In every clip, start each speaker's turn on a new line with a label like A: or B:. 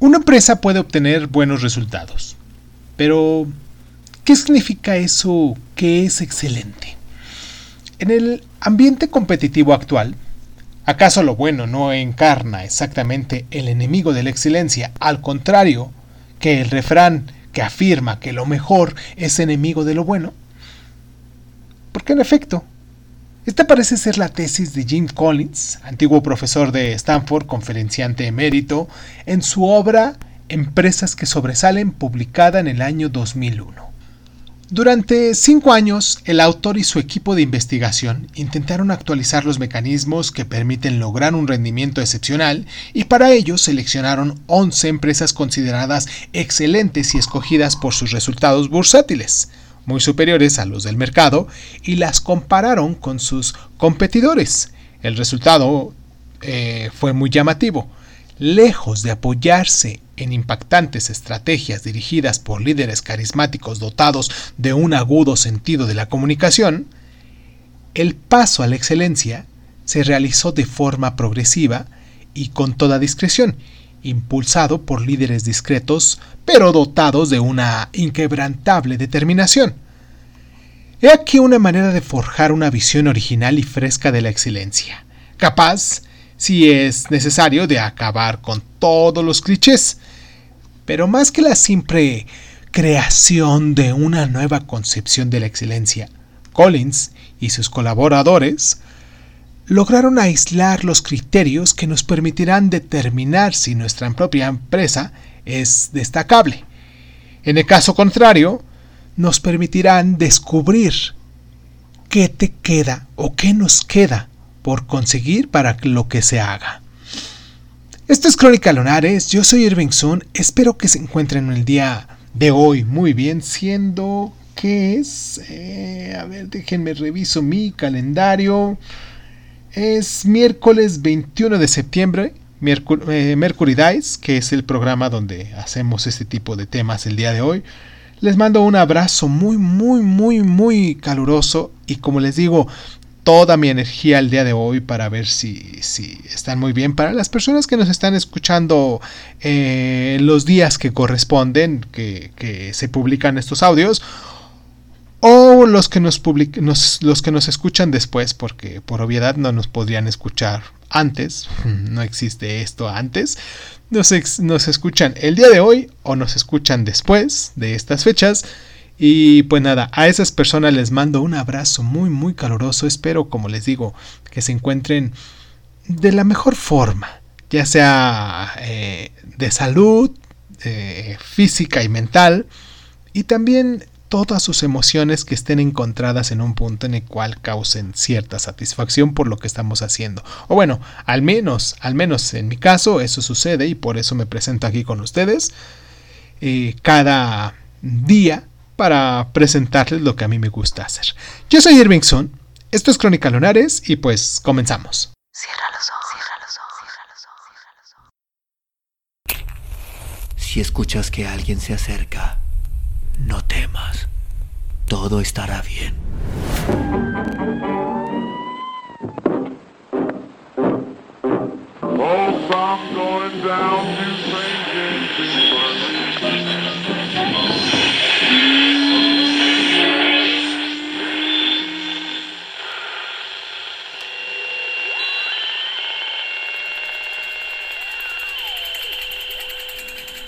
A: Una empresa puede obtener buenos resultados, pero ¿qué significa eso que es excelente? En el ambiente competitivo actual, ¿acaso lo bueno no encarna exactamente el enemigo de la excelencia, al contrario que el refrán que afirma que lo mejor es enemigo de lo bueno? Porque en efecto, esta parece ser la tesis de Jim Collins, antiguo profesor de Stanford, conferenciante emérito, en su obra Empresas que sobresalen, publicada en el año 2001. Durante cinco años, el autor y su equipo de investigación intentaron actualizar los mecanismos que permiten lograr un rendimiento excepcional y para ello seleccionaron 11 empresas consideradas excelentes y escogidas por sus resultados bursátiles muy superiores a los del mercado y las compararon con sus competidores. El resultado eh, fue muy llamativo. Lejos de apoyarse en impactantes estrategias dirigidas por líderes carismáticos dotados de un agudo sentido de la comunicación, el paso a la excelencia se realizó de forma progresiva y con toda discreción, impulsado por líderes discretos, pero dotados de una inquebrantable determinación. He aquí una manera de forjar una visión original y fresca de la excelencia, capaz, si es necesario, de acabar con todos los clichés, pero más que la simple creación de una nueva concepción de la excelencia, Collins y sus colaboradores lograron aislar los criterios que nos permitirán determinar si nuestra propia empresa es destacable. En el caso contrario, nos permitirán descubrir qué te queda o qué nos queda por conseguir para lo que se haga. Esto es Crónica Lonares, yo soy Irving Sun, espero que se encuentren el día de hoy muy bien, siendo que es, eh, a ver, déjenme reviso mi calendario. Es miércoles 21 de septiembre, eh, Mercury, Dice, que es el programa donde hacemos este tipo de temas el día de hoy. Les mando un abrazo muy, muy, muy, muy caluroso y como les digo, toda mi energía el día de hoy para ver si, si están muy bien. Para las personas que nos están escuchando eh, los días que corresponden, que, que se publican estos audios, o los que nos, los que nos escuchan después, porque por obviedad no nos podrían escuchar antes, no existe esto antes, nos, nos escuchan el día de hoy o nos escuchan después de estas fechas. Y pues nada, a esas personas les mando un abrazo muy muy caluroso, espero como les digo que se encuentren de la mejor forma, ya sea eh, de salud, eh, física y mental, y también todas sus emociones que estén encontradas en un punto en el cual causen cierta satisfacción por lo que estamos haciendo. O bueno, al menos, al menos en mi caso eso sucede y por eso me presento aquí con ustedes eh, cada día para presentarles lo que a mí me gusta hacer. Yo soy Irvingson, esto es Crónica Lunares y pues comenzamos. Cierra los ojos, cierra los ojos,
B: cierra los ojos. Si escuchas que alguien se acerca, no temas, todo estará bien.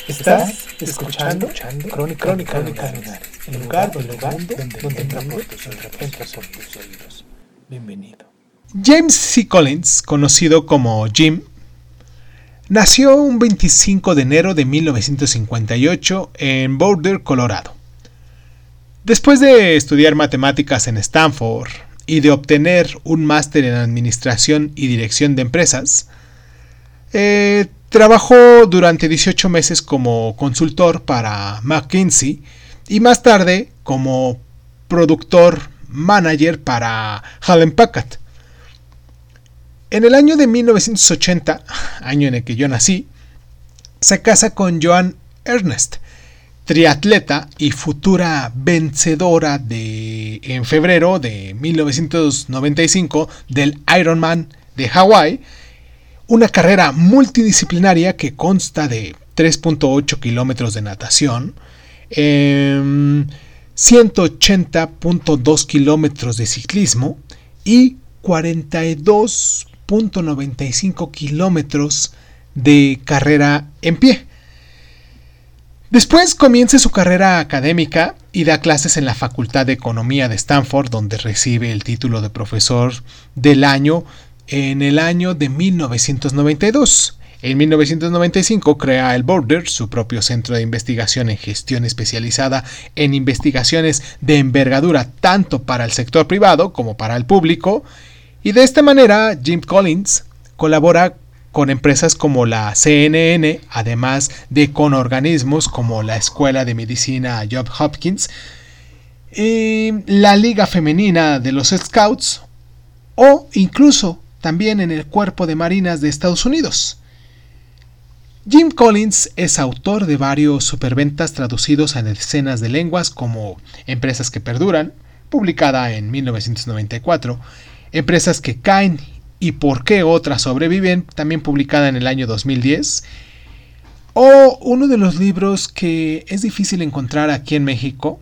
A: Estás escuchando, escuchando Crónica, Crónica, Crónica el lugar, el lugar donde, donde entra por tus oídos. Bienvenido. James C. Collins, conocido como Jim, nació un 25 de enero de 1958 en Boulder, Colorado. Después de estudiar matemáticas en Stanford y de obtener un máster en administración y dirección de empresas, eh, Trabajó durante 18 meses como consultor para McKinsey y más tarde como productor manager para Hallen Packard. En el año de 1980, año en el que yo nací, se casa con Joan Ernest, triatleta y futura vencedora de en febrero de 1995 del Ironman de Hawái una carrera multidisciplinaria que consta de 3.8 kilómetros de natación, 180.2 em, kilómetros de ciclismo y 42.95 kilómetros de carrera en pie. Después comienza su carrera académica y da clases en la Facultad de Economía de Stanford, donde recibe el título de profesor del año en el año de 1992. En 1995 crea el Border, su propio centro de investigación en gestión especializada en investigaciones de envergadura tanto para el sector privado como para el público, y de esta manera Jim Collins colabora con empresas como la CNN, además de con organismos como la Escuela de Medicina Job Hopkins, la Liga Femenina de los Scouts o incluso también en el Cuerpo de Marinas de Estados Unidos. Jim Collins es autor de varios superventas traducidos a decenas de lenguas como Empresas que Perduran, publicada en 1994, Empresas que Caen y por qué otras sobreviven, también publicada en el año 2010. O uno de los libros que es difícil encontrar aquí en México,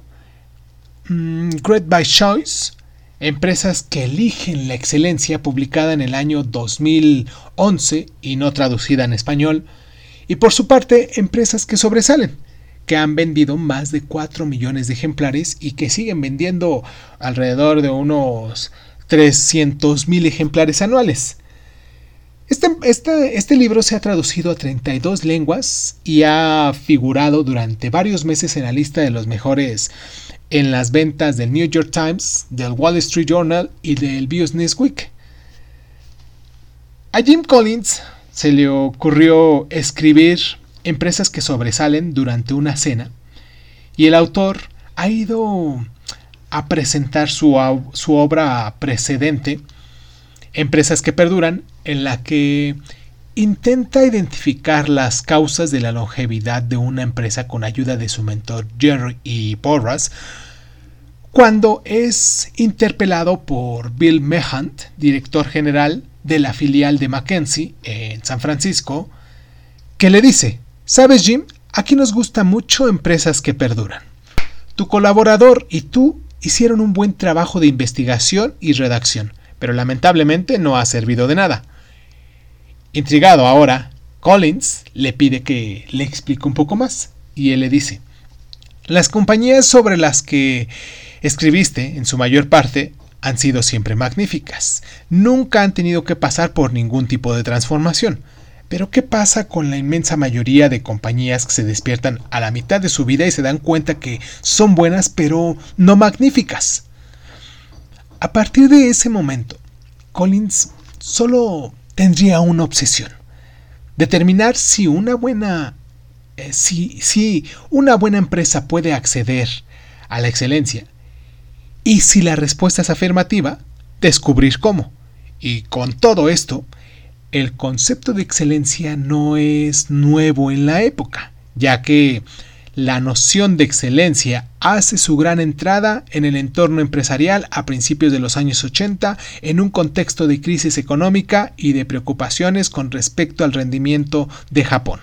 A: mm, Great by Choice, Empresas que eligen la excelencia, publicada en el año 2011 y no traducida en español. Y por su parte, Empresas que sobresalen, que han vendido más de 4 millones de ejemplares y que siguen vendiendo alrededor de unos 300.000 ejemplares anuales. Este, este, este, libro se ha traducido a 32 lenguas y ha figurado durante varios meses en la lista de los mejores en las ventas del New York Times, del Wall Street Journal y del Business Week. A Jim Collins se le ocurrió escribir empresas que sobresalen durante una cena y el autor ha ido a presentar su, su obra precedente, Empresas que Perduran, en la que intenta identificar las causas de la longevidad de una empresa con ayuda de su mentor Jerry y Porras, cuando es interpelado por Bill Mehant, director general de la filial de Mackenzie en San Francisco, que le dice, ¿sabes Jim? Aquí nos gusta mucho empresas que perduran. Tu colaborador y tú hicieron un buen trabajo de investigación y redacción, pero lamentablemente no ha servido de nada. Intrigado ahora, Collins le pide que le explique un poco más, y él le dice, las compañías sobre las que escribiste, en su mayor parte, han sido siempre magníficas. Nunca han tenido que pasar por ningún tipo de transformación. Pero ¿qué pasa con la inmensa mayoría de compañías que se despiertan a la mitad de su vida y se dan cuenta que son buenas pero no magníficas? A partir de ese momento, Collins solo tendría una obsesión. Determinar si una buena eh, si, una buena empresa puede acceder a la excelencia y si la respuesta es afirmativa, descubrir cómo. Y con todo esto, el concepto de excelencia no es nuevo en la época, ya que la noción de excelencia hace su gran entrada en el entorno empresarial a principios de los años 80 en un contexto de crisis económica y de preocupaciones con respecto al rendimiento de Japón.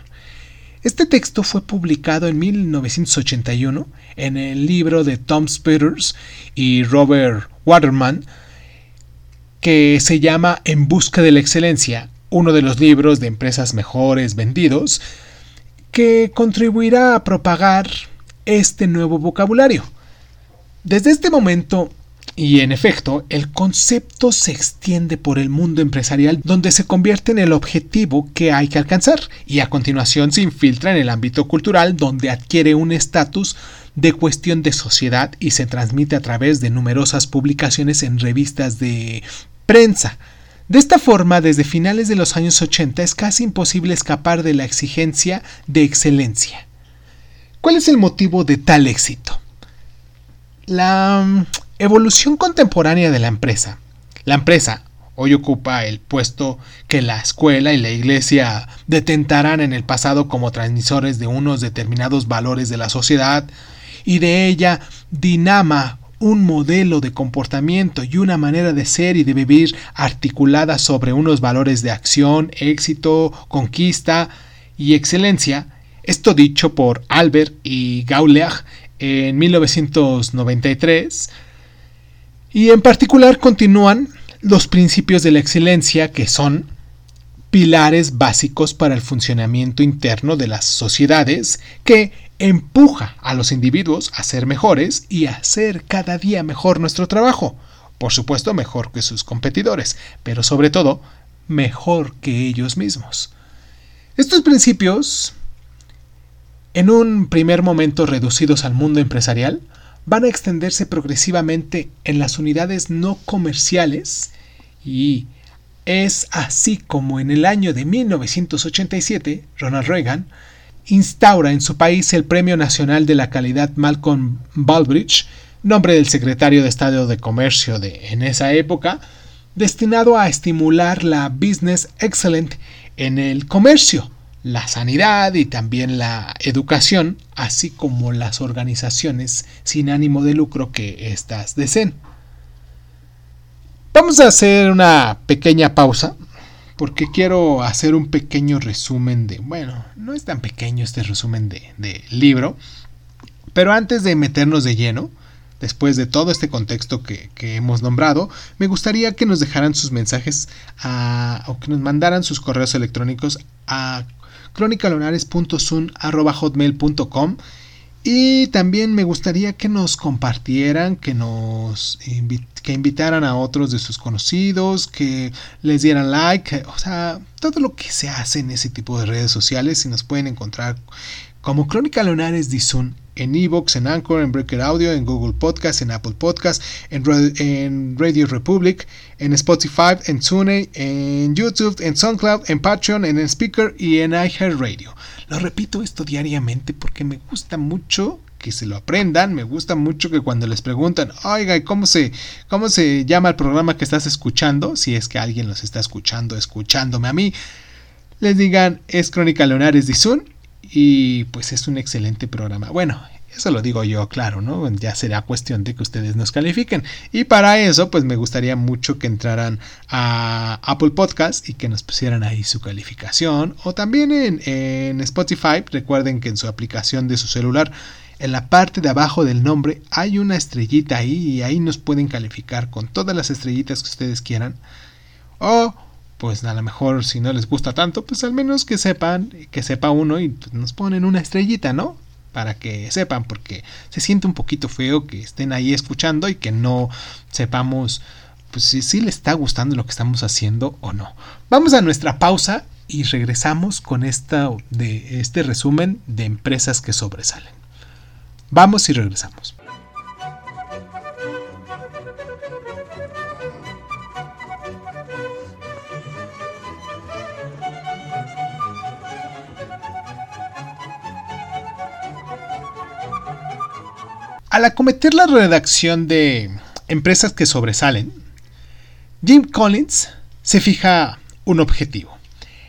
A: Este texto fue publicado en 1981 en el libro de Tom Spitters y Robert Waterman, que se llama En busca de la excelencia, uno de los libros de empresas mejores vendidos, que contribuirá a propagar este nuevo vocabulario. Desde este momento, y en efecto, el concepto se extiende por el mundo empresarial donde se convierte en el objetivo que hay que alcanzar y a continuación se infiltra en el ámbito cultural donde adquiere un estatus de cuestión de sociedad y se transmite a través de numerosas publicaciones en revistas de prensa, de esta forma, desde finales de los años 80 es casi imposible escapar de la exigencia de excelencia. ¿Cuál es el motivo de tal éxito? La mm, evolución contemporánea de la empresa. La empresa hoy ocupa el puesto que la escuela y la iglesia detentarán en el pasado como transmisores de unos determinados valores de la sociedad y de ella dinama un modelo de comportamiento y una manera de ser y de vivir articulada sobre unos valores de acción, éxito, conquista y excelencia, Esto dicho por Albert y Gauler en 1993. Y en particular continúan los principios de la excelencia que son pilares básicos para el funcionamiento interno de las sociedades que empuja a los individuos a ser mejores y a hacer cada día mejor nuestro trabajo. Por supuesto, mejor que sus competidores, pero sobre todo, mejor que ellos mismos. Estos principios, en un primer momento reducidos al mundo empresarial, van a extenderse progresivamente en las unidades no comerciales y es así como en el año de 1987 Ronald Reagan instaura en su país el Premio Nacional de la Calidad Malcolm Baldrige, nombre del secretario de Estado de Comercio de en esa época, destinado a estimular la business excellent en el comercio, la sanidad y también la educación, así como las organizaciones sin ánimo de lucro que éstas deseen. Vamos a hacer una pequeña pausa porque quiero hacer un pequeño resumen de, bueno, no es tan pequeño este resumen de, libro, pero antes de meternos de lleno, después de todo este contexto que, hemos nombrado, me gustaría que nos dejaran sus mensajes o que nos mandaran sus correos electrónicos a cronicalonares.sun.hotmail.com y también me gustaría que nos compartieran, que nos que invitaran a otros de sus conocidos, que les dieran like, o sea, todo lo que se hace en ese tipo de redes sociales y nos pueden encontrar como Crónica Leonares Dizun en Evox, en Anchor, en Breaker Audio, en Google Podcast, en Apple Podcast, en, Radio Republic, en Spotify, en Tune, en YouTube, en SoundCloud, en Patreon, en Speaker y en iHeartRadio. Lo repito esto diariamente porque me gusta mucho que se lo aprendan. Me gusta mucho que cuando les preguntan, oiga, ¿cómo se, ¿cómo se llama el programa que estás escuchando? Si es que alguien los está escuchando, escuchándome a mí, les digan, es Crónica Leonares Dizun y pues es un excelente programa. Bueno, eso lo digo yo, claro, ¿no? Ya será cuestión de que ustedes nos califiquen. Y para eso, pues me gustaría mucho que entraran a Apple Podcast y que nos pusieran ahí su calificación. O también en, en Spotify. Recuerden que en su aplicación de su celular en la parte de abajo del nombre hay una estrellita ahí y ahí nos pueden calificar con todas las estrellitas que ustedes quieran. O pues a lo mejor si no les gusta tanto, pues al menos que sepan, que sepa uno y nos ponen una estrellita, ¿no? Para que sepan, porque se siente un poquito feo que estén ahí escuchando y que no sepamos pues si, si les está gustando lo que estamos haciendo o no. Vamos a nuestra pausa y regresamos con esta de este resumen de empresas que sobresalen. Vamos y regresamos. Al acometer la redacción de Empresas que sobresalen, Jim Collins se fija un objetivo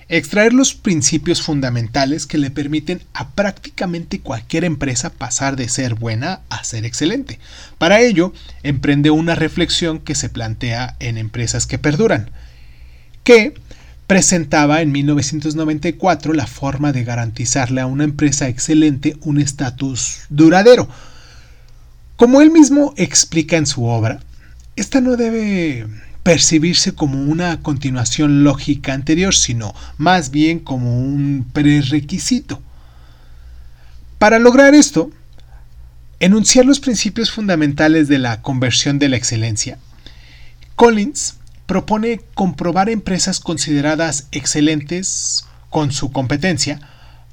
A: extraer los principios fundamentales que le permiten a prácticamente cualquier empresa pasar de ser buena a ser excelente. Para ello, emprende una reflexión que se plantea en Empresas que Perduran, que presentaba en 1994 la forma de garantizarle a una empresa excelente un estatus duradero. Como él mismo explica en su obra, esta no debe percibirse como una continuación lógica anterior, sino más bien como un prerequisito. Para lograr esto, enunciar los principios fundamentales de la conversión de la excelencia, Collins propone comprobar empresas consideradas excelentes con su competencia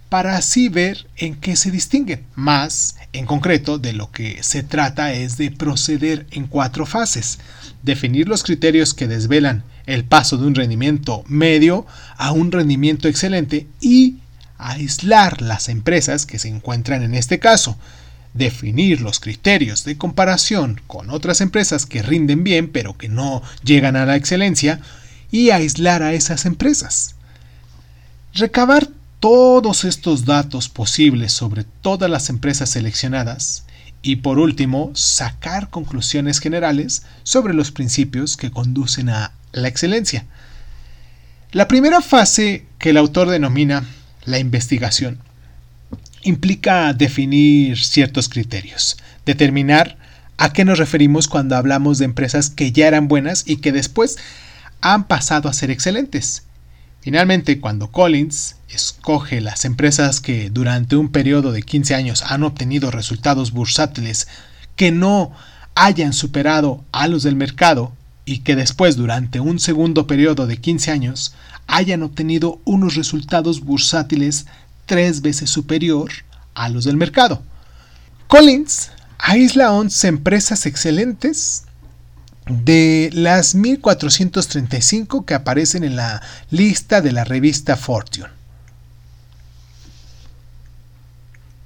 A: para así ver en qué se distinguen. Más en concreto, de lo que se trata es de proceder en cuatro fases. Definir los criterios que desvelan el paso de un rendimiento medio a un rendimiento excelente y aislar las empresas que se encuentran en este caso. Definir los criterios de comparación con otras empresas que rinden bien pero que no llegan a la excelencia y aislar a esas empresas. Recabar todos estos datos posibles sobre todas las empresas seleccionadas y por último sacar conclusiones generales sobre los principios que conducen a la excelencia. La primera fase que el autor denomina la investigación implica definir ciertos criterios, determinar a qué nos referimos cuando hablamos de empresas que ya eran buenas y que después han pasado a ser excelentes. Finalmente, cuando Collins escoge las empresas que durante un periodo de 15 años han obtenido resultados bursátiles que no hayan superado a los del mercado y que después durante un segundo periodo de 15 años hayan obtenido unos resultados bursátiles tres veces superior a los del mercado. Collins aísla 11 empresas excelentes de las 1435 que aparecen en la lista de la revista Fortune.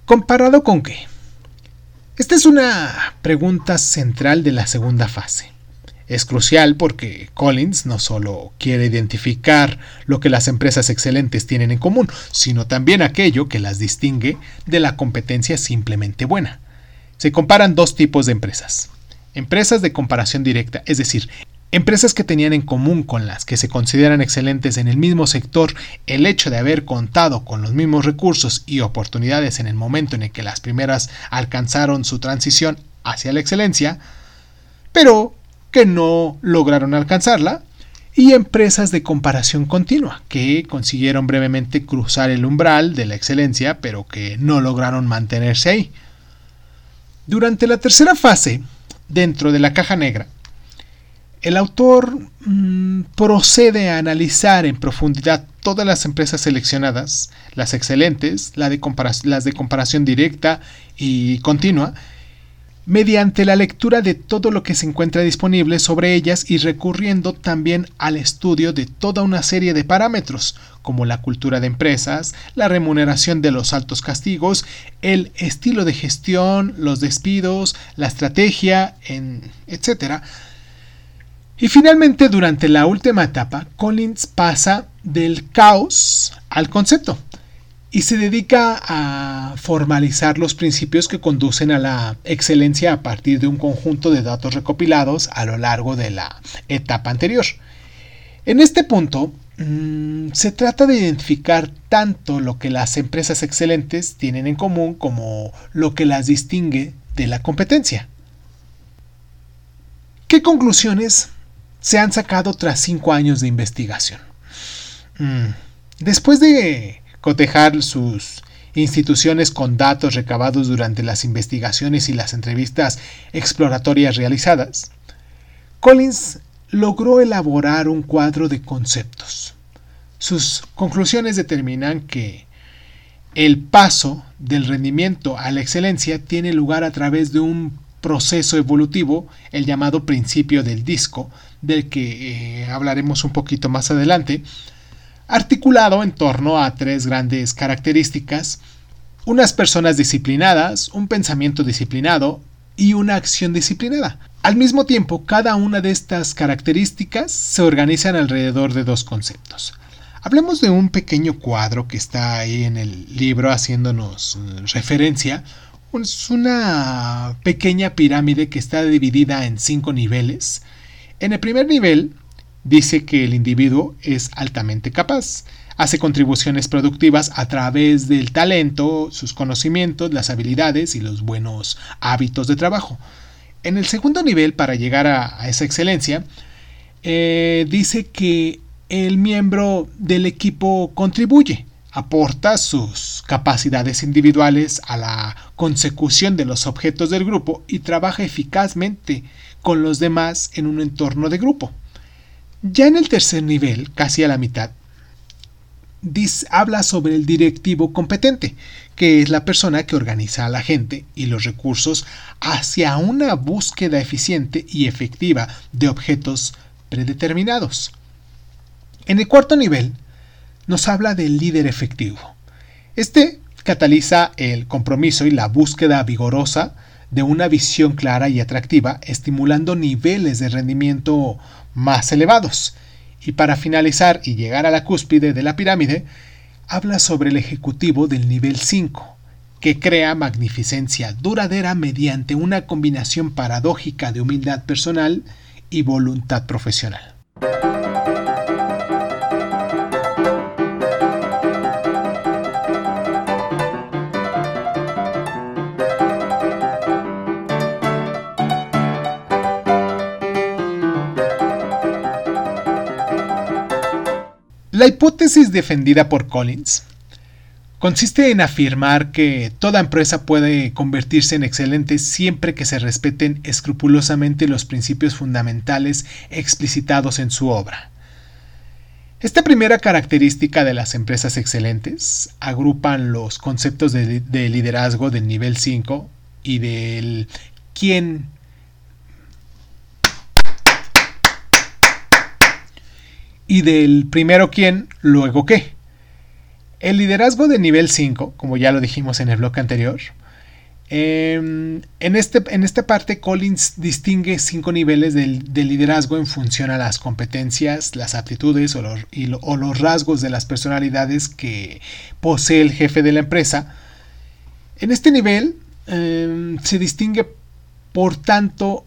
A: ¿Comparado con qué? Esta es una pregunta central de la segunda fase. Es crucial porque Collins no solo quiere identificar lo que las empresas excelentes tienen en común, sino también aquello que las distingue de la competencia simplemente buena. Se comparan dos tipos de empresas. Empresas de comparación directa, es decir, empresas que tenían en común con las que se consideran excelentes en el mismo sector el hecho de haber contado con los mismos recursos y oportunidades en el momento en el que las primeras alcanzaron su transición hacia la excelencia, pero que no lograron alcanzarla, y empresas de comparación continua, que consiguieron brevemente cruzar el umbral de la excelencia, pero que no lograron mantenerse ahí. Durante la tercera fase, dentro de la caja negra, el autor mm, procede a analizar en profundidad todas las empresas seleccionadas, las excelentes, las de comparación directa y continua, mediante la lectura de todo lo que se encuentra disponible sobre ellas y recurriendo también al estudio de toda una serie de parámetros, como la cultura de empresas, la remuneración de los altos castigos, el estilo de gestión, los despidos, la estrategia, etc. Y finalmente, durante la última etapa, Collins pasa del caos al concepto y se dedica a formalizar los principios que conducen a la excelencia a partir de un conjunto de datos recopilados a lo largo de la etapa anterior. En este punto, mm, se trata de identificar tanto lo que las empresas excelentes tienen en común como lo que las distingue de la competencia. ¿Qué conclusiones se han sacado tras cinco años de investigación? Mm, después de cotejar sus instituciones con datos recabados durante las investigaciones y las entrevistas exploratorias realizadas, Collins logró elaborar un cuadro de conceptos. Sus conclusiones determinan que el paso del rendimiento a la excelencia tiene lugar a través de un proceso evolutivo, el llamado principio del disco, del que eh, hablaremos un poquito más adelante, articulado en torno a tres grandes características, unas personas disciplinadas, un pensamiento disciplinado y una acción disciplinada. Al mismo tiempo, cada una de estas características se organizan alrededor de dos conceptos. Hablemos de un pequeño cuadro que está ahí en el libro haciéndonos eh, referencia. Es una pequeña pirámide que está dividida en cinco niveles. En el primer nivel dice que el individuo es altamente capaz, hace contribuciones productivas a través del talento, sus conocimientos, las habilidades y los buenos hábitos de trabajo. En el segundo nivel, para llegar a, esa excelencia, eh, dice que el miembro del equipo contribuye, aporta sus capacidades individuales a la consecución de los objetos del grupo y trabaja eficazmente con los demás en un entorno de grupo. Ya en el tercer nivel, casi a la mitad, habla sobre el directivo competente, que es la persona que organiza a la gente y los recursos hacia una búsqueda eficiente y efectiva de objetos predeterminados. En el cuarto nivel, nos habla del líder efectivo. Este cataliza el compromiso y la búsqueda vigorosa de una visión clara y atractiva, estimulando niveles de rendimiento más elevados. Y para finalizar y llegar a la cúspide de la pirámide, habla sobre el ejecutivo del nivel 5, que crea magnificencia duradera mediante una combinación paradójica de humildad personal y voluntad profesional. La hipótesis defendida por Collins consiste en afirmar que toda empresa puede convertirse en excelente siempre que se respeten escrupulosamente los principios fundamentales explicitados en su obra. Esta primera característica de las empresas excelentes agrupan los conceptos de, liderazgo del nivel 5 y del quién y del primero quién, luego qué. El liderazgo de nivel 5, como ya lo dijimos en el bloque anterior, em, en, este, en, esta parte Collins distingue cinco niveles de, liderazgo en función a las competencias, las aptitudes o los, o los, rasgos de las personalidades que posee el jefe de la empresa. En este nivel em, se distingue, por tanto,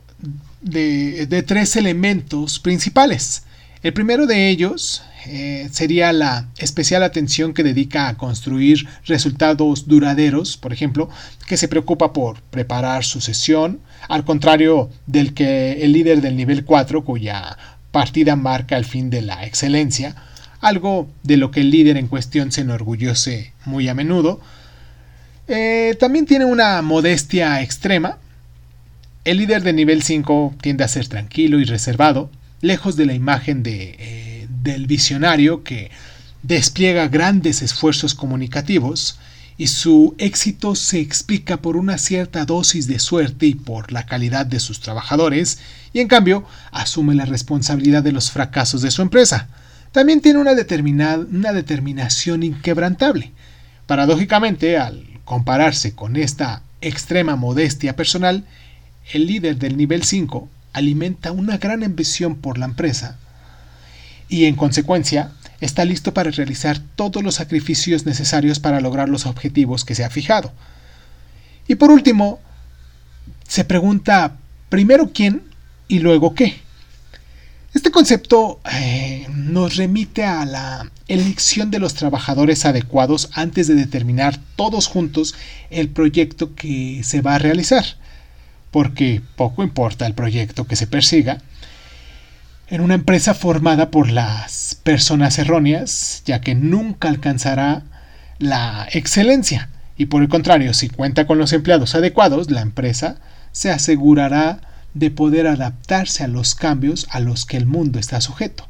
A: de tres elementos principales. El primero de ellos eh, sería la especial atención que dedica a construir resultados duraderos, por ejemplo, que se preocupa por preparar su sesión, al contrario del que el líder del nivel 4, cuya partida marca el fin de la excelencia, algo de lo que el líder en cuestión se enorgullece muy a menudo. Eh, también tiene una modestia extrema. El líder de nivel 5 tiende a ser tranquilo y reservado, lejos de la imagen de eh, del visionario que despliega grandes esfuerzos comunicativos y su éxito se explica por una cierta dosis de suerte y por la calidad de sus trabajadores, y en cambio asume la responsabilidad de los fracasos de su empresa. También tiene una, una determinación inquebrantable. Paradójicamente, al compararse con esta extrema modestia personal, el líder del nivel 5 alimenta una gran ambición por la empresa y en consecuencia está listo para realizar todos los sacrificios necesarios para lograr los objetivos que se ha fijado. Y por último, se pregunta primero quién y luego qué. Este concepto eh, nos remite a la elección de los trabajadores adecuados antes de determinar todos juntos el proyecto que se va a realizar, porque poco importa el proyecto que se persiga, en una empresa formada por las personas erróneas, ya que nunca alcanzará la excelencia. Y por el contrario, si cuenta con los empleados adecuados, la empresa se asegurará de poder adaptarse a los cambios a los que el mundo está sujeto.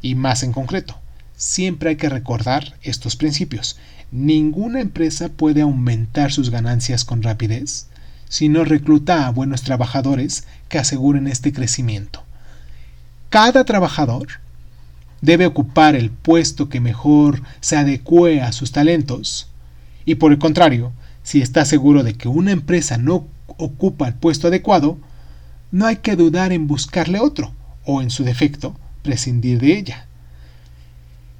A: Y más en concreto, siempre hay que recordar estos principios. Ninguna empresa puede aumentar sus ganancias con rapidez si no recluta a buenos trabajadores que aseguren este crecimiento. Cada trabajador debe ocupar el puesto que mejor se adecue a sus talentos. Y por el contrario, si está seguro de que una empresa no ocupa el puesto adecuado, no hay que dudar en buscarle otro, o en su defecto, prescindir de ella.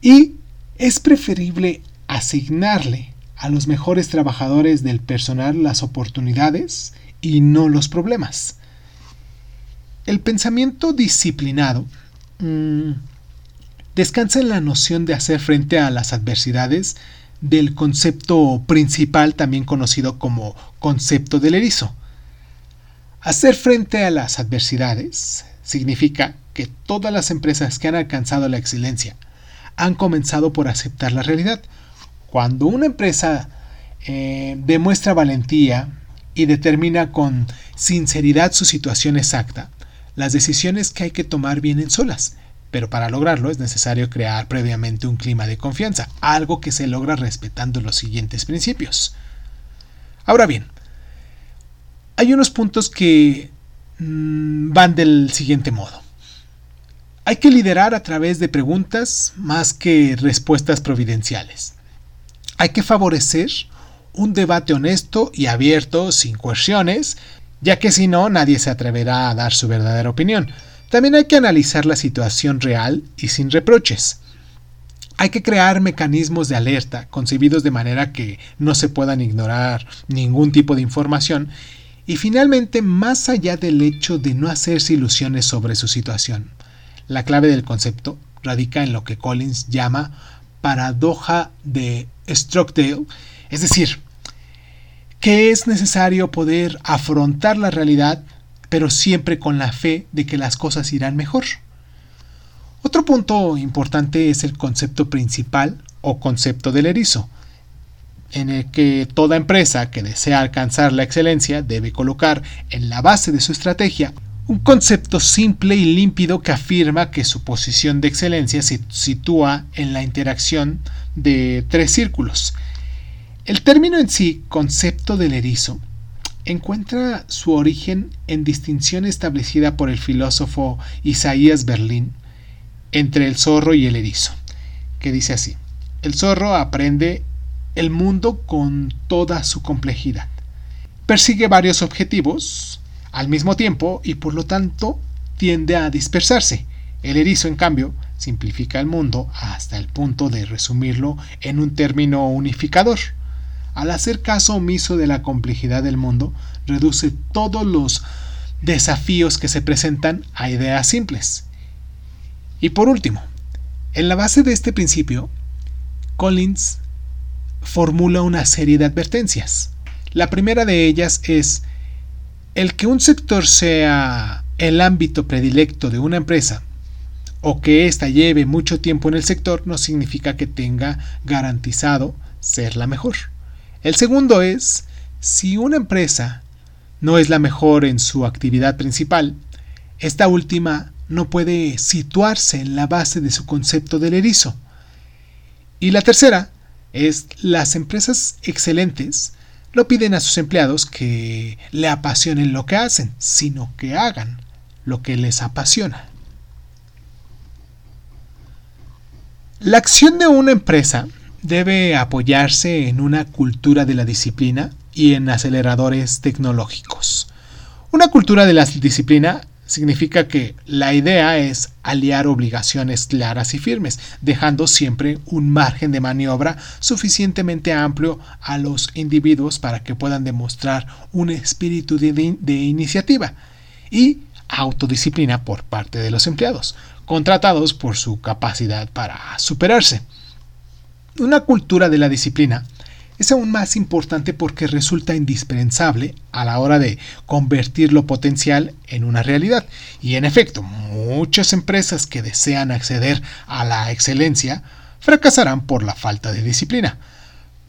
A: Y es preferible asignarle a los mejores trabajadores del personal las oportunidades y no los problemas. El pensamiento disciplinado mm, descansa en la noción de hacer frente a las adversidades del concepto principal también conocido como concepto del erizo. Hacer frente a las adversidades significa que todas las empresas que han alcanzado la excelencia han comenzado por aceptar la realidad. Cuando una empresa eh, demuestra valentía y determina con sinceridad su situación exacta, las decisiones que hay que tomar vienen solas, pero para lograrlo es necesario crear previamente un clima de confianza, algo que se logra respetando los siguientes principios. Ahora bien, hay unos puntos que mm, van del siguiente modo. Hay que liderar a través de preguntas más que respuestas providenciales. Hay que favorecer un debate honesto y abierto, sin coerciones, ya que si no nadie se atreverá a dar su verdadera opinión. También hay que analizar la situación real y sin reproches. Hay que crear mecanismos de alerta concebidos de manera que no se puedan ignorar ningún tipo de información y finalmente más allá del hecho de no hacerse ilusiones sobre su situación. La clave del concepto radica en lo que Collins llama paradoja de Stockdale, es decir, que es necesario poder afrontar la realidad, pero siempre con la fe de que las cosas irán mejor. Otro punto importante es el concepto principal o concepto del erizo, en el que toda empresa que desea alcanzar la excelencia debe colocar en la base de su estrategia un concepto simple y límpido que afirma que su posición de excelencia se sitúa en la interacción de tres círculos. El término en sí, concepto del erizo, encuentra su origen en distinción establecida por el filósofo Isaías Berlín entre el zorro y el erizo, que dice así, el zorro aprende el mundo con toda su complejidad. Persigue varios objetivos, al mismo tiempo y por lo tanto tiende a dispersarse. El erizo, en cambio, simplifica el mundo hasta el punto de resumirlo en un término unificador. Al hacer caso omiso de la complejidad del mundo, reduce todos los desafíos que se presentan a ideas simples. Y por último, en la base de este principio, Collins formula una serie de advertencias. La primera de ellas es el que un sector sea el ámbito predilecto de una empresa o que ésta lleve mucho tiempo en el sector no significa que tenga garantizado ser la mejor. El segundo es, si una empresa no es la mejor en su actividad principal, esta última no puede situarse en la base de su concepto del erizo. Y la tercera es las empresas excelentes no piden a sus empleados que le apasionen lo que hacen, sino que hagan lo que les apasiona. La acción de una empresa debe apoyarse en una cultura de la disciplina y en aceleradores tecnológicos. Una cultura de la disciplina significa que la idea es aliar obligaciones claras y firmes, dejando siempre un margen de maniobra suficientemente amplio a los individuos para que puedan demostrar un espíritu de, iniciativa y autodisciplina por parte de los empleados, contratados por su capacidad para superarse. Una cultura de la disciplina es aún más importante porque resulta indispensable a la hora de convertir lo potencial en una realidad. Y en efecto, muchas empresas que desean acceder a la excelencia fracasarán por la falta de disciplina.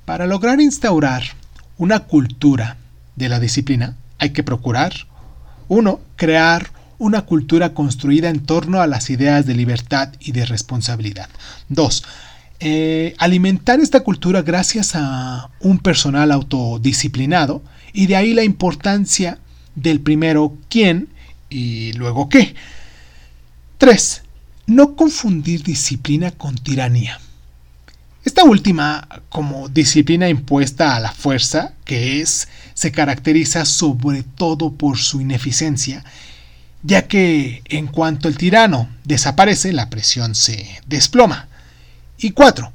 A: Para lograr instaurar una cultura de la disciplina, hay que procurar, uno, crear una cultura construida en torno a las ideas de libertad y de responsabilidad. Dos, eh, alimentar esta cultura gracias a un personal autodisciplinado y de ahí la importancia del primero quién y luego qué. 3. No confundir disciplina con tiranía. Esta última, como disciplina impuesta a la fuerza, que es, se caracteriza sobre todo por su ineficiencia, ya que en cuanto el tirano desaparece, la presión se desploma. Y cuatro,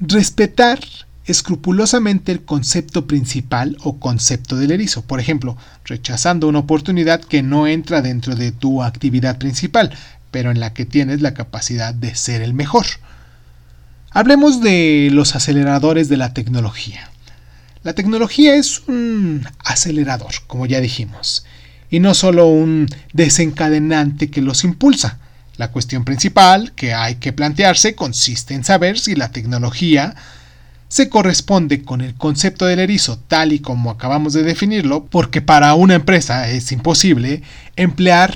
A: respetar escrupulosamente el concepto principal o concepto del erizo. Por ejemplo, rechazando una oportunidad que no entra dentro de tu actividad principal, pero en la que tienes la capacidad de ser el mejor. Hablemos de los aceleradores de la tecnología. La tecnología es un acelerador, como ya dijimos, y no solo un desencadenante que los impulsa. La cuestión principal que hay que plantearse consiste en saber si la tecnología se corresponde con el concepto del erizo tal y como acabamos de definirlo, porque para una empresa es imposible emplear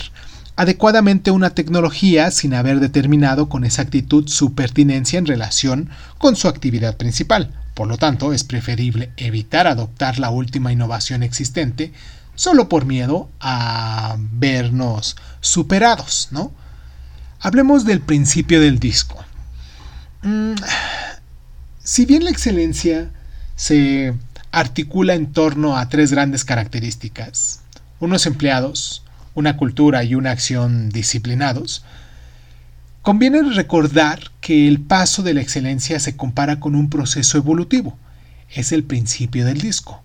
A: adecuadamente una tecnología sin haber determinado con exactitud su pertinencia en relación con su actividad principal. Por lo tanto, es preferible evitar adoptar la última innovación existente solo por miedo a vernos superados, ¿no? Hablemos del principio del disco. Mm, si bien la excelencia se articula en torno a tres grandes características, unos empleados, una cultura y una acción disciplinados, conviene recordar que el paso de la excelencia se compara con un proceso evolutivo. Es el principio del disco.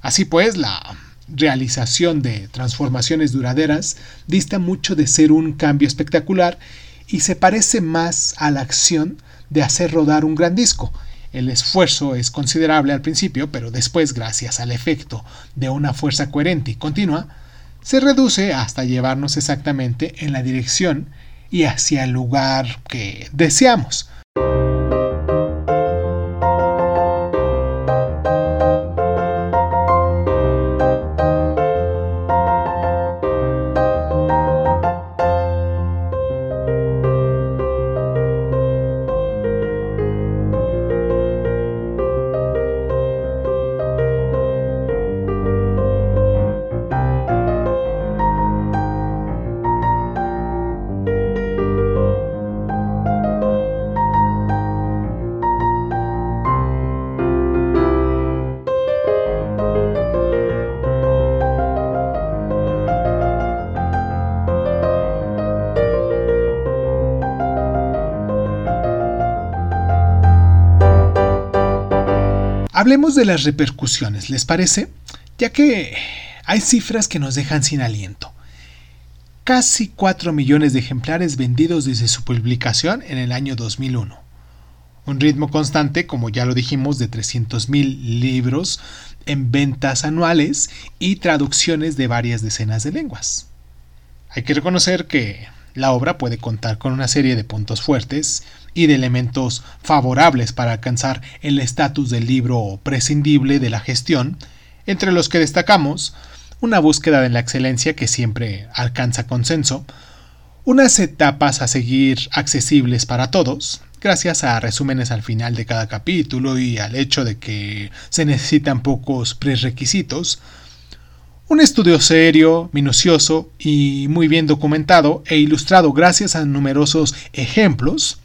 A: Así pues, la realización de transformaciones duraderas dista mucho de ser un cambio espectacular y se parece más a la acción de hacer rodar un gran disco. El esfuerzo es considerable al principio, pero después, gracias al efecto de una fuerza coherente y continua, se reduce hasta llevarnos exactamente en la dirección y hacia el lugar que deseamos. Hablemos de las repercusiones, ¿les parece? Ya que hay cifras que nos dejan sin aliento. Casi 4 millones de ejemplares vendidos desde su publicación en el año 2001. Un ritmo constante, como ya lo dijimos, de 300.000 libros en ventas anuales y traducciones de varias decenas de lenguas. Hay que reconocer que la obra puede contar con una serie de puntos fuertes y de elementos favorables para alcanzar el estatus del libro prescindible de la gestión, entre los que destacamos una búsqueda de la excelencia que siempre alcanza consenso, unas etapas a seguir accesibles para todos, gracias a resúmenes al final de cada capítulo y al hecho de que se necesitan pocos prerequisitos, un estudio serio, minucioso y muy bien documentado e ilustrado gracias a numerosos ejemplos,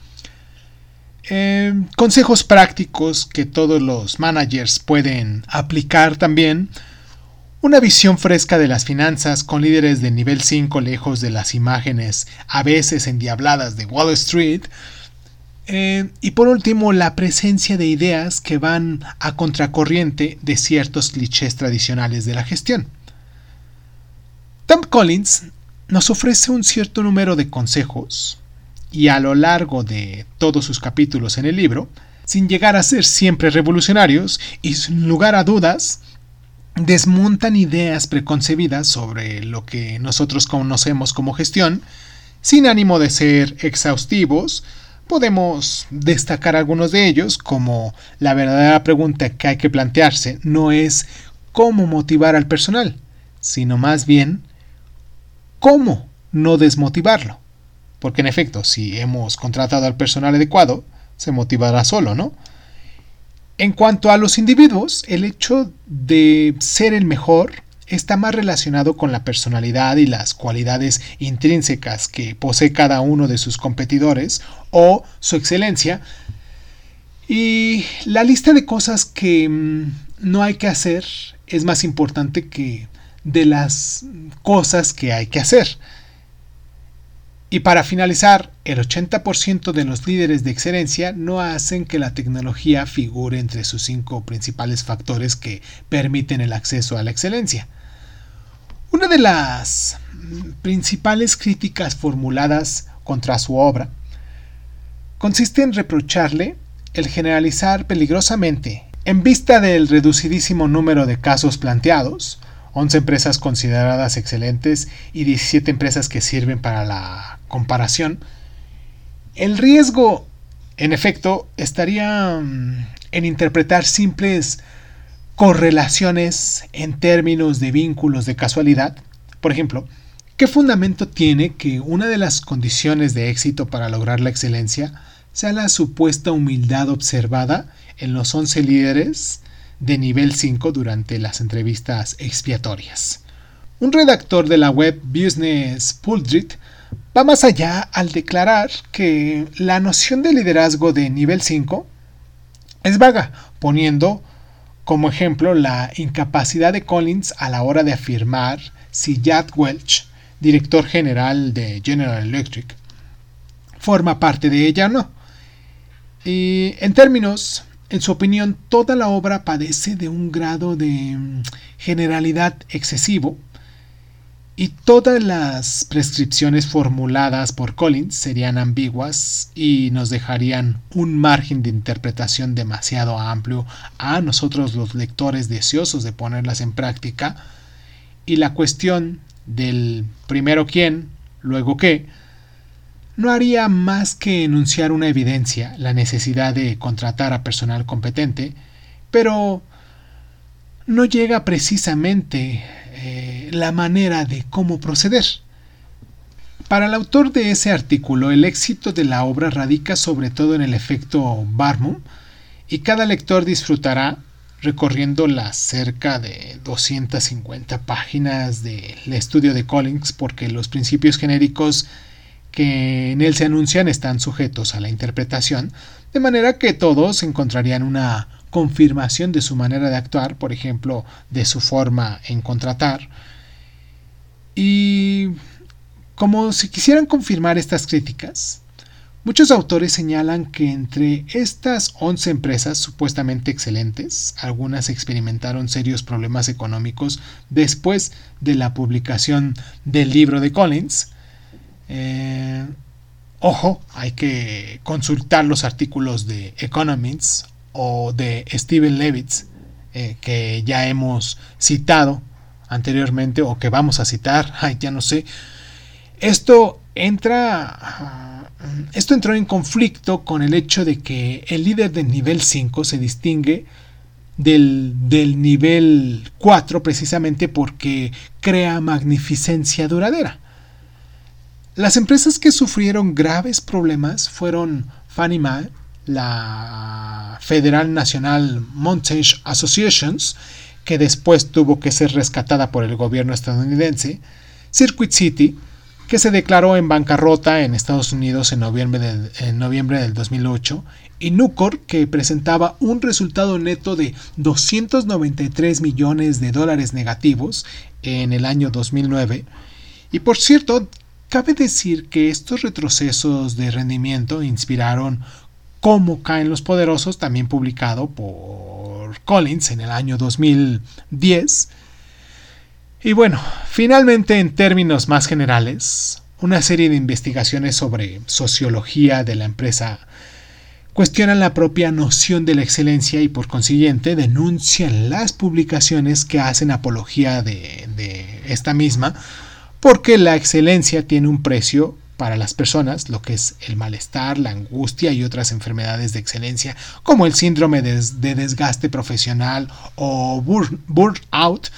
A: eh, consejos prácticos que todos los managers pueden aplicar también. Una visión fresca de las finanzas con líderes de nivel 5 lejos de las imágenes a veces endiabladas de Wall Street. Eh, y por último, la presencia de ideas que van a contracorriente de ciertos clichés tradicionales de la gestión. Tom Collins nos ofrece un cierto número de consejos y a lo largo de todos sus capítulos en el libro, sin llegar a ser siempre revolucionarios y sin lugar a dudas, desmontan ideas preconcebidas sobre lo que nosotros conocemos como gestión, sin ánimo de ser exhaustivos, podemos destacar algunos de ellos como la verdadera pregunta que hay que plantearse no es cómo motivar al personal, sino más bien cómo no desmotivarlo. Porque en efecto, si hemos contratado al personal adecuado, se motivará solo, ¿no? En cuanto a los individuos, el hecho de ser el mejor está más relacionado con la personalidad y las cualidades intrínsecas que posee cada uno de sus competidores o su excelencia. Y la lista de cosas que mm, no hay que hacer es más importante que de las cosas que hay que hacer. Y para finalizar, el 80% de los líderes de excelencia no hacen que la tecnología figure entre sus cinco principales factores que permiten el acceso a la excelencia. Una de las principales críticas formuladas contra su obra consiste en reprocharle el generalizar peligrosamente, en vista del reducidísimo número de casos planteados, 11 empresas consideradas excelentes y 17 empresas que sirven para la comparación, el riesgo, en efecto, estaría mm, en interpretar simples correlaciones en términos de vínculos de casualidad. Por ejemplo, ¿qué fundamento tiene que una de las condiciones de éxito para lograr la excelencia sea la supuesta humildad observada en los 11 líderes de nivel 5 durante las entrevistas expiatorias. Un redactor de la web Business Pultrit va más allá al declarar que la noción de liderazgo de nivel 5 es vaga, poniendo como ejemplo la incapacidad de Collins a la hora de afirmar si Jack Welch, director general de General Electric, forma parte de ella o no. Y en términos en su opinión, toda la obra padece de un grado de mm, generalidad excesivo y todas las prescripciones formuladas por Collins serían ambiguas y nos dejarían un margen de interpretación demasiado amplio a nosotros los lectores deseosos de ponerlas en práctica. Y la cuestión del primero quién, luego qué, no haría más que enunciar una evidencia, la necesidad de contratar a personal competente, pero no llega precisamente eh, la manera de cómo proceder. Para el autor de ese artículo, el éxito de la obra radica sobre todo en el efecto Barnum, y cada lector disfrutará recorriendo las cerca de 250 páginas del estudio de Collins, porque los principios genéricos que en él se anuncian están sujetos a la interpretación, de manera que todos encontrarían una confirmación de su manera de actuar, por ejemplo, de su forma en contratar. Y como si quisieran confirmar estas críticas, muchos autores señalan que entre estas 11 empresas supuestamente excelentes, algunas experimentaron serios problemas económicos después de la publicación del libro de Collins. Eh, ojo, hay que consultar los artículos de Economics o de Steven Levitz, eh, que ya hemos citado anteriormente o que vamos a citar, ay, ya no sé. Esto entra. Ah, esto entró en conflicto con el hecho de que el líder del nivel 5 se distingue del, del nivel 4 precisamente porque crea magnificencia duradera. Las empresas que sufrieron graves problemas fueron Fannie Mae, la Federal National Montage Associations, que después tuvo que ser rescatada por el gobierno estadounidense, Circuit City, que se declaró en bancarrota en Estados Unidos en noviembre, en noviembre del 2008, y Nucor, que presentaba un resultado neto de 293 millones de dólares negativos en el año 2009. Y por cierto, cabe decir que estos retrocesos de rendimiento inspiraron Cómo caen los poderosos, también publicado por Collins en el año 2010. Y bueno, finalmente en términos más generales, una serie de investigaciones sobre sociología de la empresa cuestionan la propia noción de la excelencia y por consiguiente denuncian las publicaciones que hacen apología de, de esta misma, porque la excelencia tiene un precio para las personas, lo que es el malestar, la angustia y otras enfermedades de excelencia, como el síndrome de, desgaste profesional o burnout,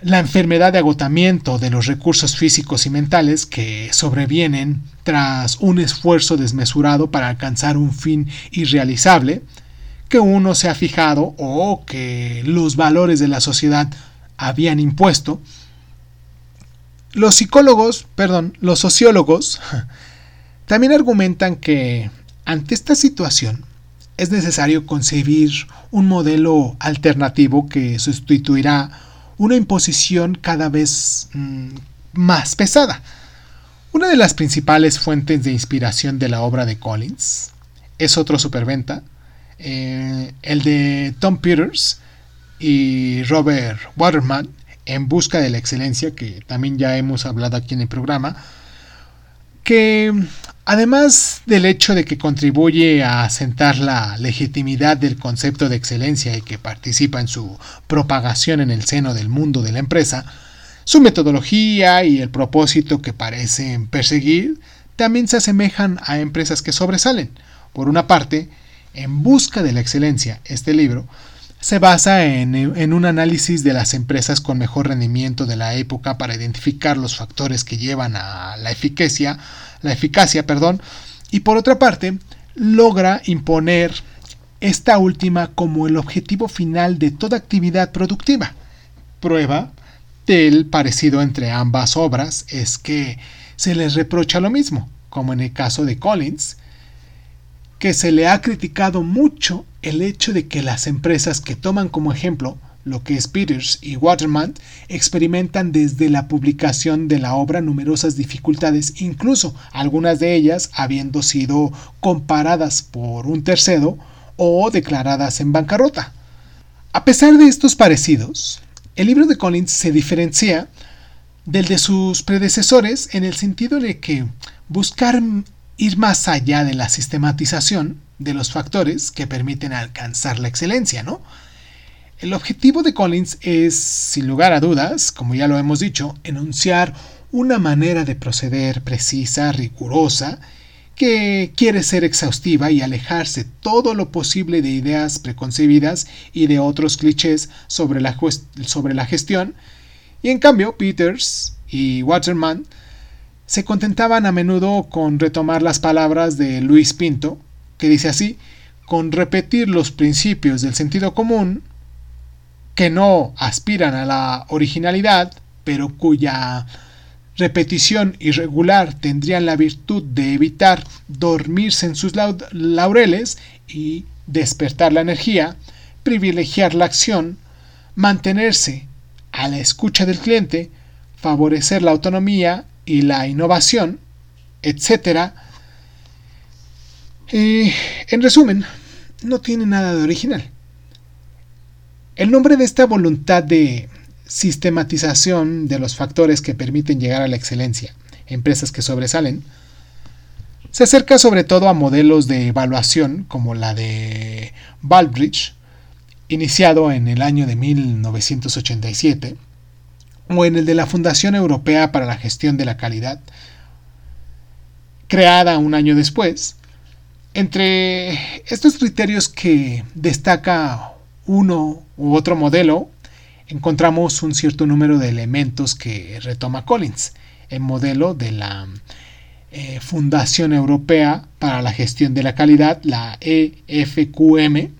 A: la enfermedad de agotamiento de los recursos físicos y mentales que sobrevienen tras un esfuerzo desmesurado para alcanzar un fin irrealizable que uno se ha fijado o que los valores de la sociedad habían impuesto, los psicólogos, perdón, los sociólogos también argumentan que ante esta situación es necesario concebir un modelo alternativo que sustituirá una imposición cada vez mm, más pesada. Una de las principales fuentes de inspiración de la obra de Collins es otro superventa, eh, el de Tom Peters y Robert Waterman, en busca de la excelencia, que también ya hemos hablado aquí en el programa, que además del hecho de que contribuye a asentar la legitimidad del concepto de excelencia y que participa en su propagación en el seno del mundo de la empresa, su metodología y el propósito que parecen perseguir también se asemejan a empresas que sobresalen. Por una parte, en busca de la excelencia, este libro se basa en, un análisis de las empresas con mejor rendimiento de la época para identificar los factores que llevan a la eficacia, la eficacia, perdón, y por otra parte, logra imponer esta última como el objetivo final de toda actividad productiva. Prueba del parecido entre ambas obras es que se les reprocha lo mismo, como en el caso de Collins, que se le ha criticado mucho el hecho de que las empresas que toman como ejemplo lo que es Peters y Waterman experimentan desde la publicación de la obra numerosas dificultades, incluso algunas de ellas habiendo sido comparadas por un tercero o declaradas en bancarrota. A pesar de estos parecidos, el libro de Collins se diferencia del de sus predecesores en el sentido de que buscar ir más allá de la sistematización de los factores que permiten alcanzar la excelencia, ¿no? El objetivo de Collins es, sin lugar a dudas, como ya lo hemos dicho, enunciar una manera de proceder precisa, rigurosa, que quiere ser exhaustiva y alejarse todo lo posible de ideas preconcebidas y de otros clichés sobre la, gestión, y en cambio Peters y Waterman se contentaban a menudo con retomar las palabras de Luis Pinto, que dice así, con repetir los principios del sentido común, que no aspiran a la originalidad, pero cuya repetición irregular tendrían la virtud de evitar dormirse en sus laureles y despertar la energía, privilegiar la acción, mantenerse a la escucha del cliente, favorecer la autonomía y la innovación, etc. en resumen, no tiene nada de original. El nombre de esta voluntad de sistematización de los factores que permiten llegar a la excelencia, empresas que sobresalen, se acerca sobre todo a modelos de evaluación como la de Baldrige, iniciado en el año de 1987, o en el de la Fundación Europea para la Gestión de la Calidad, creada un año después. Entre estos criterios que destaca uno u otro modelo, encontramos un cierto número de elementos que retoma Collins, el modelo de la eh, Fundación Europea para la Gestión de la Calidad, la EFQM,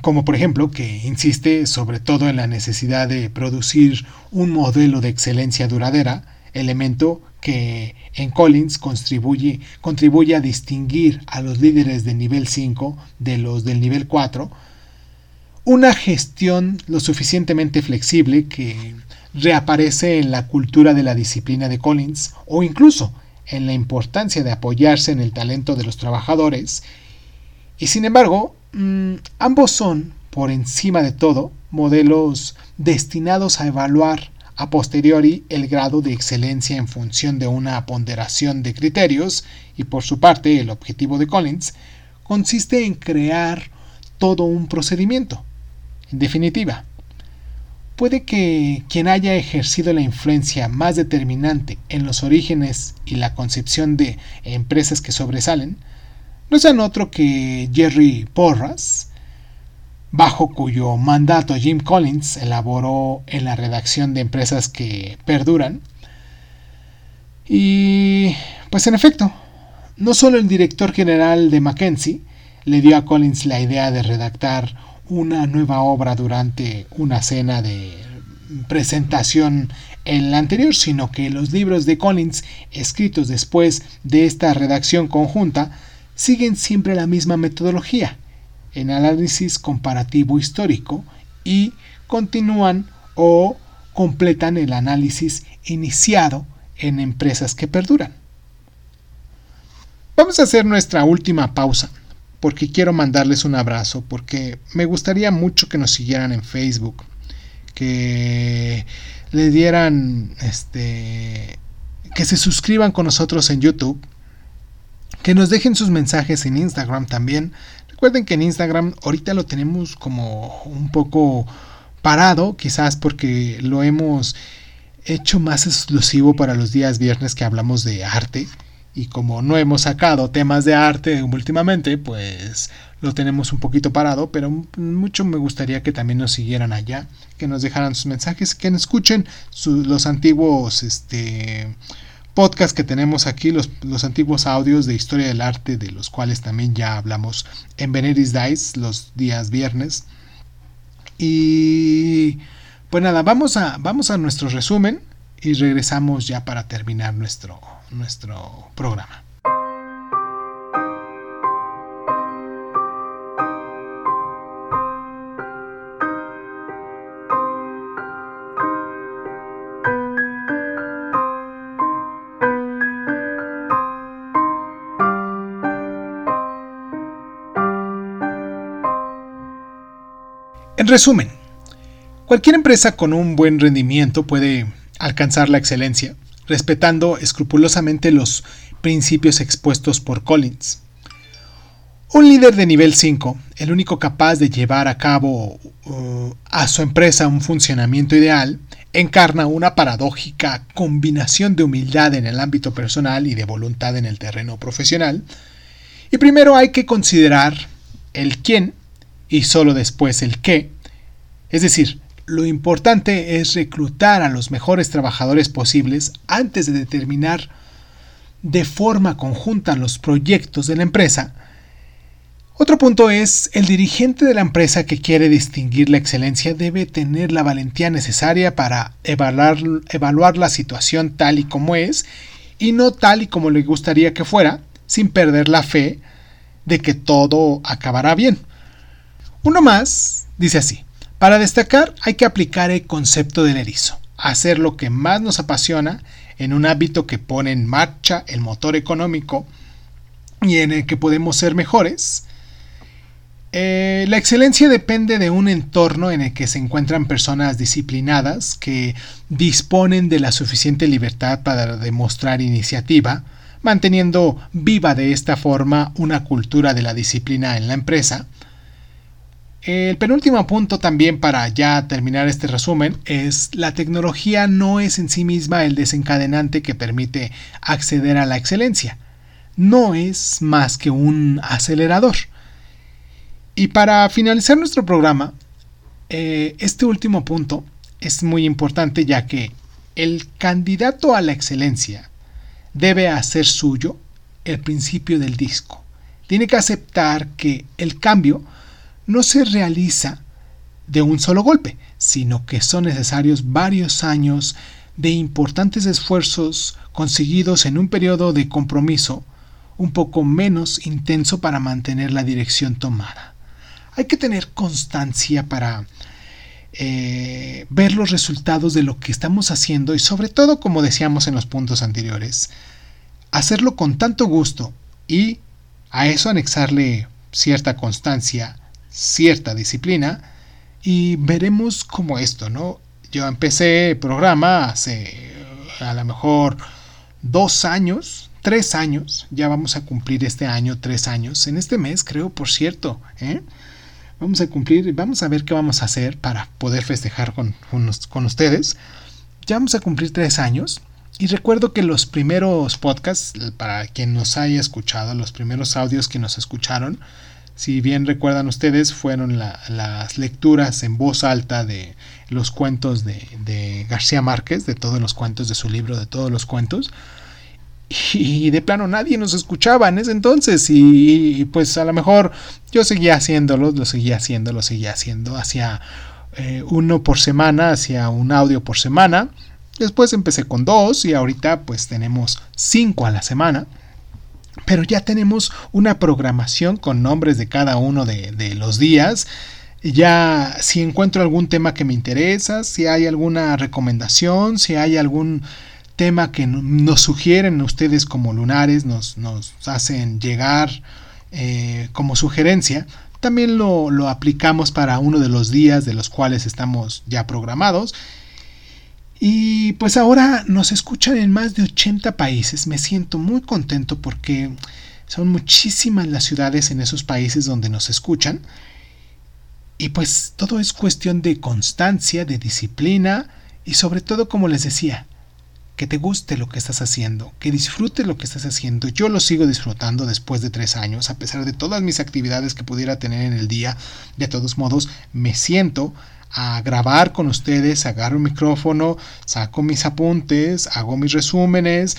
A: como por ejemplo que insiste sobre todo en la necesidad de producir un modelo de excelencia duradera, elemento que en Collins contribuye, contribuye a distinguir a los líderes del nivel 5 de los del nivel 4, una gestión lo suficientemente flexible que reaparece en la cultura de la disciplina de Collins o incluso en la importancia de apoyarse en el talento de los trabajadores. Y sin embargo, mm, ambos son, por encima de todo, modelos destinados a evaluar a posteriori el grado de excelencia en función de una ponderación de criterios y por su parte el objetivo de Collins consiste en crear todo un procedimiento. En definitiva, puede que quien haya ejercido la influencia más determinante en los orígenes y la concepción de empresas que sobresalen no sean otro que Jerry Porras, bajo cuyo mandato Jim Collins elaboró en la redacción de empresas que perduran. Y pues en efecto, no solo el director general de Mackenzie le dio a Collins la idea de redactar una nueva obra durante una cena de presentación en la anterior, sino que los libros de Collins, escritos después de esta redacción conjunta, siguen siempre la misma metodología, en análisis comparativo histórico, y continúan o completan el análisis iniciado en empresas que perduran. Vamos a hacer nuestra última pausa porque quiero mandarles un abrazo, porque me gustaría mucho que nos siguieran en Facebook, que le dieran, este, que se suscriban con nosotros en YouTube, que nos dejen sus mensajes en Instagram también. Recuerden que en Instagram ahorita lo tenemos como un poco parado, quizás porque lo hemos hecho más exclusivo para los días viernes que hablamos de arte. Y como no hemos sacado temas de arte últimamente, pues lo tenemos un poquito parado, pero mucho me gustaría que también nos siguieran allá, que nos dejaran sus mensajes, que escuchen los antiguos este, podcasts que tenemos aquí, los, los, antiguos audios de historia del arte, de los cuales también ya hablamos en Veneris Dice los días viernes. Y pues nada, vamos a, vamos a nuestro resumen y regresamos ya para terminar nuestro nuestro programa. Resumen, cualquier empresa con un buen rendimiento puede alcanzar la excelencia respetando escrupulosamente los principios expuestos por Collins. Un líder de nivel 5, el único capaz de llevar a cabo uh, a su empresa un funcionamiento ideal, encarna una paradójica combinación de humildad en el ámbito personal y de voluntad en el terreno profesional. Y primero hay que considerar el quién y solo después el qué. Es decir, lo importante es reclutar a los mejores trabajadores posibles antes de determinar de forma conjunta los proyectos de la empresa otro punto es, el dirigente de la empresa que quiere distinguir la excelencia debe tener la valentía necesaria para evaluar, la situación tal y como es y no tal y como le gustaría que fuera, sin perder la fe de que todo acabará bien. Uno más dice así, para destacar hay que aplicar el concepto del erizo, hacer lo que más nos apasiona en un hábito que pone en marcha el motor económico y en el que podemos ser mejores, eh, la excelencia depende de un entorno en el que se encuentran personas disciplinadas que disponen de la suficiente libertad para demostrar iniciativa, manteniendo viva de esta forma una cultura de la disciplina en la empresa. El penúltimo punto también para ya terminar este resumen es la tecnología no es en sí misma el desencadenante que permite acceder a la excelencia, no es más que un acelerador. Y para finalizar nuestro programa, eh, este último punto es muy importante ya que el candidato a la excelencia debe hacer suyo el principio del disco. Tiene que aceptar que el cambio no se realiza de un solo golpe, sino que son necesarios varios años de importantes esfuerzos conseguidos en un periodo de compromiso un poco menos intenso para mantener la dirección tomada. Hay que tener constancia para eh, ver los resultados de lo que estamos haciendo y sobre todo, como decíamos en los puntos anteriores, hacerlo con tanto gusto y a eso anexarle cierta constancia, cierta disciplina y veremos como esto, ¿no? Yo empecé el programa hace a lo mejor dos años, tres años, ya vamos a cumplir este año tres años, en este mes creo, por cierto, ¿eh? vamos a cumplir, vamos a ver qué vamos a hacer para poder festejar con, con, ustedes. Ya vamos a cumplir tres años. Y recuerdo que los primeros podcasts, para quien nos haya escuchado, los primeros audios que nos escucharon, si bien recuerdan ustedes, fueron las lecturas en voz alta de los cuentos de, de, García Márquez, de todos los cuentos de su libro, de todos los cuentos y de plano nadie nos escuchaba en ese entonces y, pues a lo mejor yo seguía haciéndolo, lo seguía haciendo, lo seguía haciendo, hacía eh, uno por semana, hacía un audio por semana, después empecé con dos y ahorita pues tenemos cinco a la semana. Pero ya tenemos una programación con nombres de cada uno de, los días ya si encuentro algún tema que me interesa, si hay alguna recomendación, si hay algún tema que nos sugieren ustedes como lunares, nos, hacen llegar eh, como sugerencia, también lo, lo, aplicamos para uno de los días de los cuales estamos ya programados. Y pues ahora nos escuchan en más de 80 países. Me siento muy contento porque son muchísimas las ciudades en esos países donde nos escuchan. Y pues todo es cuestión de constancia, de disciplina y sobre todo, como les decía, que te guste lo que estás haciendo, que disfrutes lo que estás haciendo. Yo lo sigo disfrutando después de tres años, a pesar de todas mis actividades que pudiera tener en el día. De todos modos, me siento a grabar con ustedes, agarro un micrófono, saco mis apuntes, hago mis resúmenes.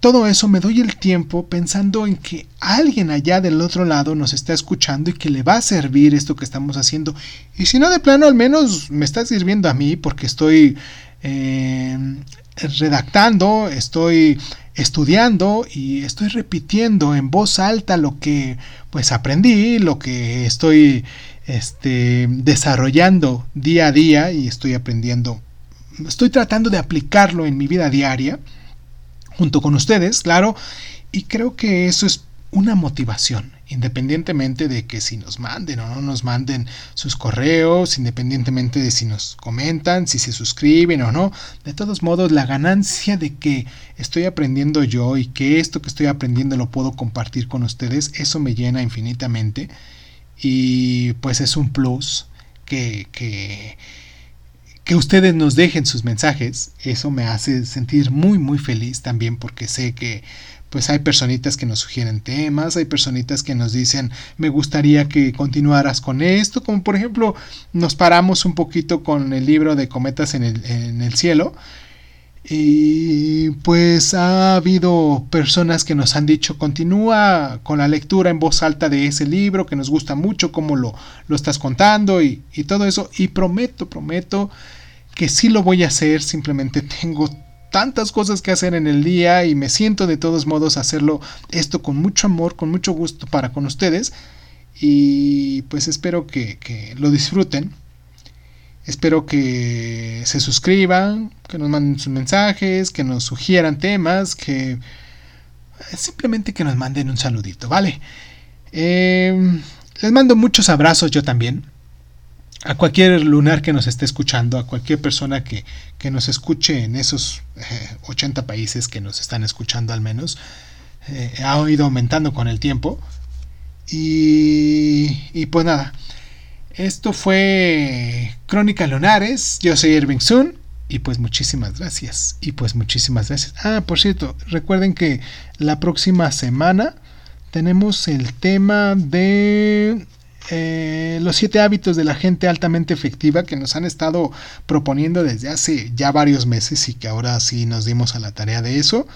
A: Todo eso me doy el tiempo pensando en que alguien allá del otro lado nos está escuchando y que le va a servir esto que estamos haciendo. Y si no de plano, al menos me está sirviendo a mí porque estoy eh, redactando, estoy estudiando y estoy repitiendo en voz alta lo que pues aprendí, lo que estoy este, desarrollando día a día y estoy aprendiendo, estoy tratando de aplicarlo en mi vida diaria junto con ustedes, claro, y creo que eso es una motivación, independientemente de que si nos manden o no nos manden sus correos, independientemente de si nos comentan, si se suscriben o no, de todos modos la ganancia de que estoy aprendiendo yo y que esto que estoy aprendiendo lo puedo compartir con ustedes, eso me llena infinitamente y pues es un plus que, que, que ustedes nos dejen sus mensajes. Eso me hace sentir muy, muy feliz también porque sé que pues hay personitas que nos sugieren temas, hay personitas que nos dicen me gustaría que continuaras con esto, como por ejemplo nos paramos un poquito con el libro de cometas en el, en el cielo y pues ha habido personas que nos han dicho continúa con la lectura en voz alta de ese libro, que nos gusta mucho cómo lo, lo estás contando y, y, todo eso. Y prometo, prometo que sí lo voy a hacer, simplemente tengo tantas cosas que hacer en el día y me siento de todos modos hacerlo esto con mucho amor, con mucho gusto para con ustedes. Y pues espero que, que lo disfruten Espero que se suscriban, que nos manden sus mensajes, que nos sugieran temas, que eh, simplemente que nos manden un saludito, ¿vale? Eh, les mando muchos abrazos yo también. A cualquier lunar que nos esté escuchando, a cualquier persona que, que nos escuche en esos 80 eh, países que nos están escuchando al menos, ha ido aumentando con el tiempo. Y, y pues nada, esto fue Crónica Lunares. Yo soy Irving Sun. Y pues muchísimas gracias. Y pues muchísimas gracias. Ah, por cierto, recuerden que la próxima semana tenemos el tema de eh, los siete hábitos de la gente altamente efectiva que nos han estado proponiendo desde hace ya varios meses y que ahora sí nos dimos a la tarea de eso.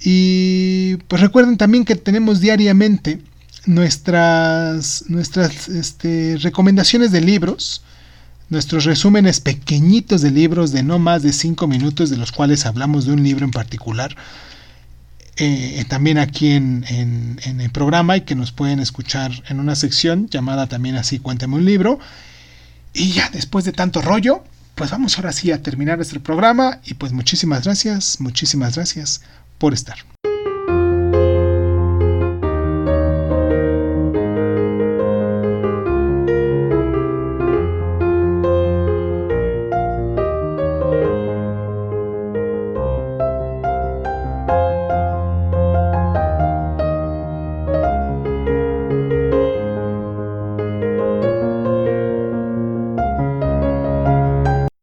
A: Y pues recuerden también que tenemos diariamente nuestras, nuestras este, recomendaciones de libros, nuestros resúmenes pequeñitos de libros de no más de 5 minutos, de los cuales hablamos de un libro en particular, eh, también aquí en, en, el programa y que nos pueden escuchar en una sección llamada también así Cuéntame un libro. Y ya después de tanto rollo, pues vamos ahora sí a terminar nuestro programa y pues muchísimas gracias, muchísimas gracias por estar.